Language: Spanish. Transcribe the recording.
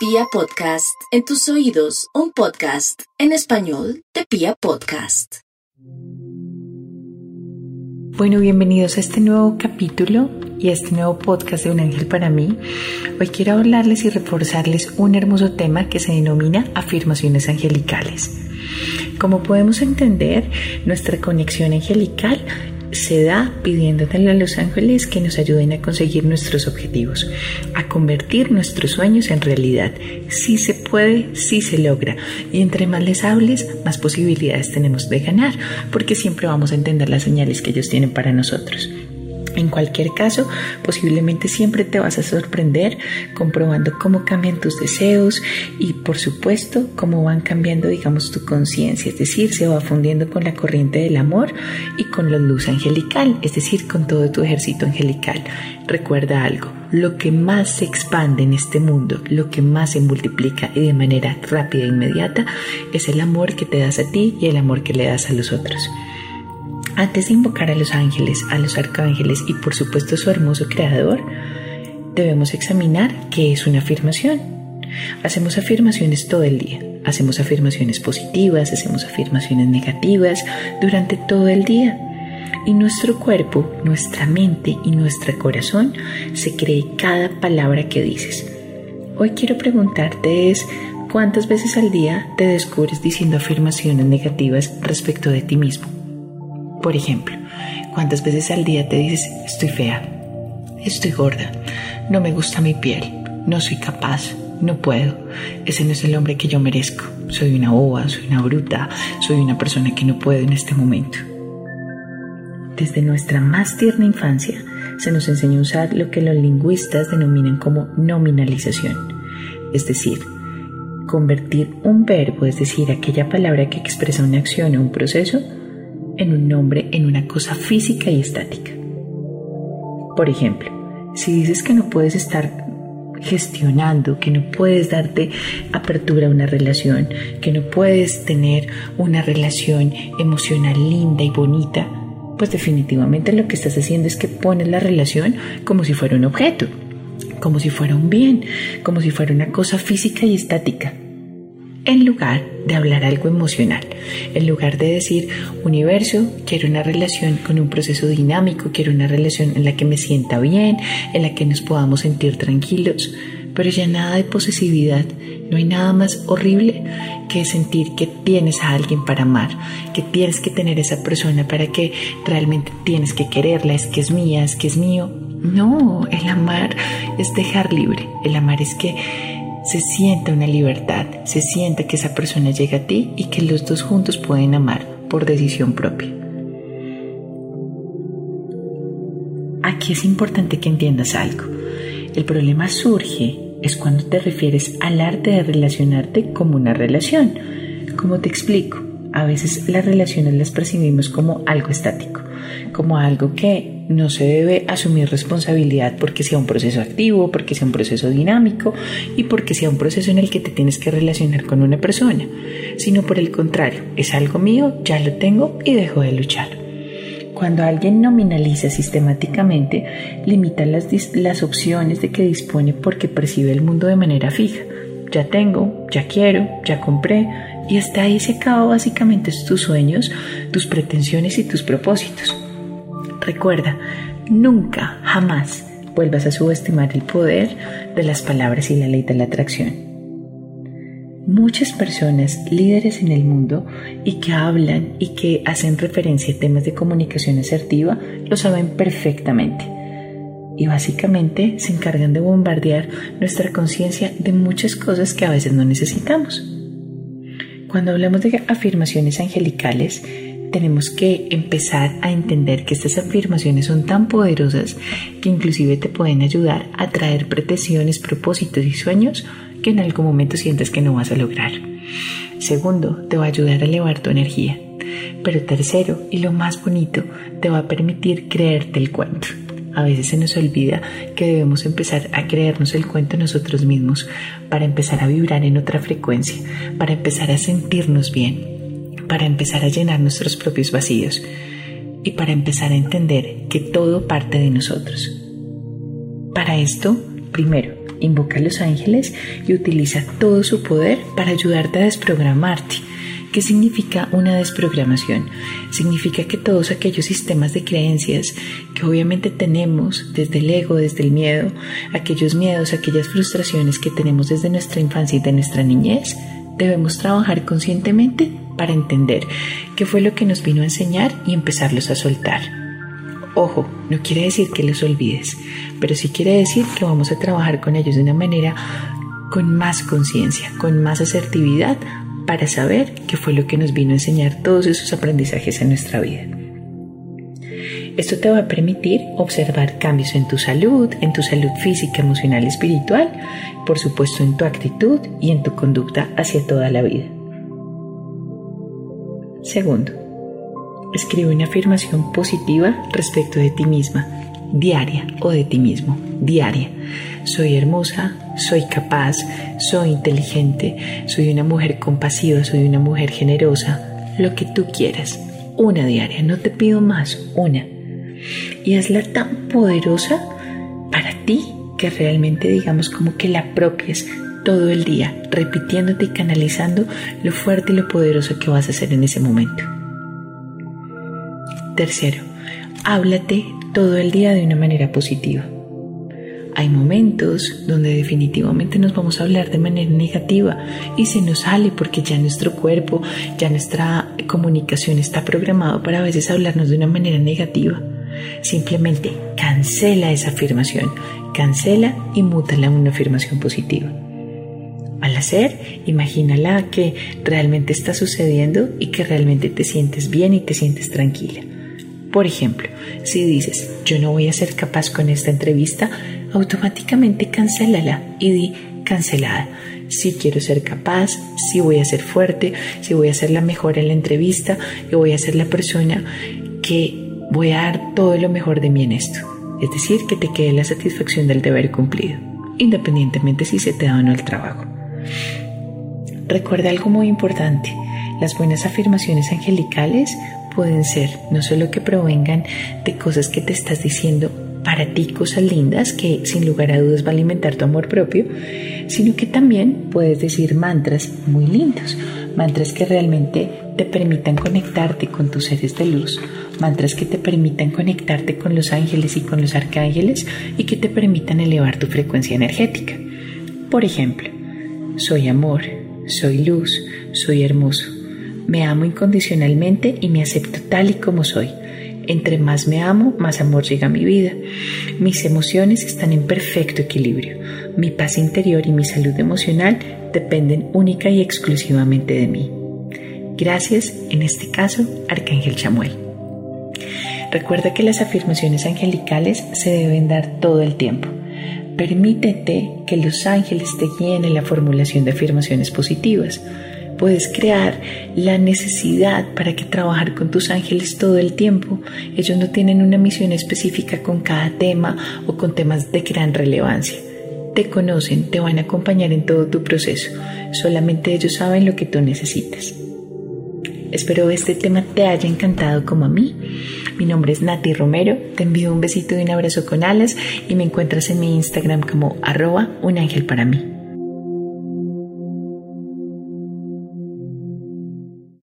Pia Podcast, en tus oídos, un podcast en español de Pia Podcast. Bueno, bienvenidos a este nuevo capítulo y a este nuevo podcast de Un Ángel para mí. Hoy quiero hablarles y reforzarles un hermoso tema que se denomina afirmaciones angelicales. Como podemos entender, nuestra conexión angelical se da pidiéndole a los ángeles que nos ayuden a conseguir nuestros objetivos, a convertir nuestros sueños en realidad. Si se puede, si se logra. Y entre más les hables, más posibilidades tenemos de ganar, porque siempre vamos a entender las señales que ellos tienen para nosotros. En cualquier caso, posiblemente siempre te vas a sorprender comprobando cómo cambian tus deseos y por supuesto cómo van cambiando, digamos, tu conciencia, es decir, se va fundiendo con la corriente del amor y con la luz angelical, es decir, con todo tu ejército angelical. Recuerda algo, lo que más se expande en este mundo, lo que más se multiplica y de manera rápida e inmediata es el amor que te das a ti y el amor que le das a los otros. Antes de invocar a los ángeles, a los arcángeles y por supuesto a su hermoso creador, debemos examinar qué es una afirmación. Hacemos afirmaciones todo el día, hacemos afirmaciones positivas, hacemos afirmaciones negativas durante todo el día. Y nuestro cuerpo, nuestra mente y nuestro corazón se cree cada palabra que dices. Hoy quiero preguntarte es, ¿cuántas veces al día te descubres diciendo afirmaciones negativas respecto de ti mismo? Por ejemplo, ¿cuántas veces al día te dices, estoy fea, estoy gorda, no me gusta mi piel, no soy capaz, no puedo, ese no es el hombre que yo merezco, soy una boba, soy una bruta, soy una persona que no puede en este momento? Desde nuestra más tierna infancia se nos enseñó a usar lo que los lingüistas denominan como nominalización, es decir, convertir un verbo, es decir, aquella palabra que expresa una acción o un proceso, en un nombre en una cosa física y estática. Por ejemplo, si dices que no puedes estar gestionando, que no puedes darte apertura a una relación, que no puedes tener una relación emocional linda y bonita, pues definitivamente lo que estás haciendo es que pones la relación como si fuera un objeto, como si fuera un bien, como si fuera una cosa física y estática en lugar de hablar algo emocional, en lugar de decir, universo, quiero una relación con un proceso dinámico, quiero una relación en la que me sienta bien, en la que nos podamos sentir tranquilos, pero ya nada de posesividad, no hay nada más horrible que sentir que tienes a alguien para amar, que tienes que tener esa persona para que realmente tienes que quererla, es que es mía, es que es mío. No, el amar es dejar libre, el amar es que se sienta una libertad, se sienta que esa persona llega a ti y que los dos juntos pueden amar por decisión propia. Aquí es importante que entiendas algo. El problema surge es cuando te refieres al arte de relacionarte como una relación. Como te explico, a veces las relaciones las percibimos como algo estático, como algo que no se debe asumir responsabilidad porque sea un proceso activo, porque sea un proceso dinámico y porque sea un proceso en el que te tienes que relacionar con una persona, sino por el contrario, es algo mío, ya lo tengo y dejo de luchar. Cuando alguien nominaliza sistemáticamente, limita las, las opciones de que dispone porque percibe el mundo de manera fija. Ya tengo, ya quiero, ya compré, y hasta ahí se acaba básicamente tus sueños, tus pretensiones y tus propósitos. Recuerda, nunca, jamás vuelvas a subestimar el poder de las palabras y la ley de la atracción. Muchas personas líderes en el mundo y que hablan y que hacen referencia a temas de comunicación asertiva lo saben perfectamente y básicamente se encargan de bombardear nuestra conciencia de muchas cosas que a veces no necesitamos. Cuando hablamos de afirmaciones angelicales, tenemos que empezar a entender que estas afirmaciones son tan poderosas que inclusive te pueden ayudar a traer pretensiones, propósitos y sueños que en algún momento sientes que no vas a lograr. Segundo, te va a ayudar a elevar tu energía. Pero tercero, y lo más bonito, te va a permitir creerte el cuento. A veces se nos olvida que debemos empezar a creernos el cuento nosotros mismos para empezar a vibrar en otra frecuencia, para empezar a sentirnos bien, para empezar a llenar nuestros propios vacíos y para empezar a entender que todo parte de nosotros. Para esto, primero, invoca a los ángeles y utiliza todo su poder para ayudarte a desprogramarte. ¿Qué significa una desprogramación? Significa que todos aquellos sistemas de creencias que obviamente tenemos desde el ego, desde el miedo, aquellos miedos, aquellas frustraciones que tenemos desde nuestra infancia y de nuestra niñez, debemos trabajar conscientemente para entender qué fue lo que nos vino a enseñar y empezarlos a soltar. Ojo, no quiere decir que los olvides, pero sí quiere decir que vamos a trabajar con ellos de una manera con más conciencia, con más asertividad, para saber qué fue lo que nos vino a enseñar todos esos aprendizajes en nuestra vida. Esto te va a permitir observar cambios en tu salud, en tu salud física, emocional espiritual, por supuesto en tu actitud y en tu conducta hacia toda la vida. Segundo, escribe una afirmación positiva respecto de ti misma, diaria o de ti mismo, diaria. Soy hermosa, soy capaz, soy inteligente, soy una mujer compasiva, soy una mujer generosa, lo que tú quieras. Una diaria, no te pido más, una. Y hazla tan poderosa para ti que realmente digamos como que la apropies todo el día, repitiéndote y canalizando lo fuerte y lo poderoso que vas a hacer en ese momento. Tercero, háblate todo el día de una manera positiva. Hay momentos donde definitivamente nos vamos a hablar de manera negativa y se nos sale porque ya nuestro cuerpo, ya nuestra comunicación está programado para a veces hablarnos de una manera negativa. Simplemente cancela esa afirmación, cancela y mútala en una afirmación positiva. Al hacer, imagínala que realmente está sucediendo y que realmente te sientes bien y te sientes tranquila. Por ejemplo, si dices, yo no voy a ser capaz con esta entrevista, automáticamente cancélala y di cancelada. Si quiero ser capaz, si voy a ser fuerte, si voy a ser la mejor en la entrevista, y voy a ser la persona que voy a dar todo lo mejor de mí en esto. Es decir, que te quede la satisfacción del deber cumplido, independientemente si se te da o no el trabajo. Recuerda algo muy importante. Las buenas afirmaciones angelicales pueden ser no solo que provengan de cosas que te estás diciendo para ti, cosas lindas que sin lugar a dudas va a alimentar tu amor propio, sino que también puedes decir mantras muy lindos, mantras que realmente te permitan conectarte con tus seres de luz, mantras que te permitan conectarte con los ángeles y con los arcángeles y que te permitan elevar tu frecuencia energética. Por ejemplo, soy amor, soy luz, soy hermoso, me amo incondicionalmente y me acepto tal y como soy. Entre más me amo, más amor llega a mi vida. Mis emociones están en perfecto equilibrio. Mi paz interior y mi salud emocional dependen única y exclusivamente de mí. Gracias, en este caso, Arcángel Chamuel. Recuerda que las afirmaciones angelicales se deben dar todo el tiempo. Permítete que los ángeles te guíen en la formulación de afirmaciones positivas puedes crear la necesidad para que trabajar con tus ángeles todo el tiempo. Ellos no tienen una misión específica con cada tema o con temas de gran relevancia. Te conocen, te van a acompañar en todo tu proceso. Solamente ellos saben lo que tú necesitas. Espero este tema te haya encantado como a mí. Mi nombre es Nati Romero. Te envío un besito y un abrazo con alas y me encuentras en mi Instagram como arroba un ángel para mí.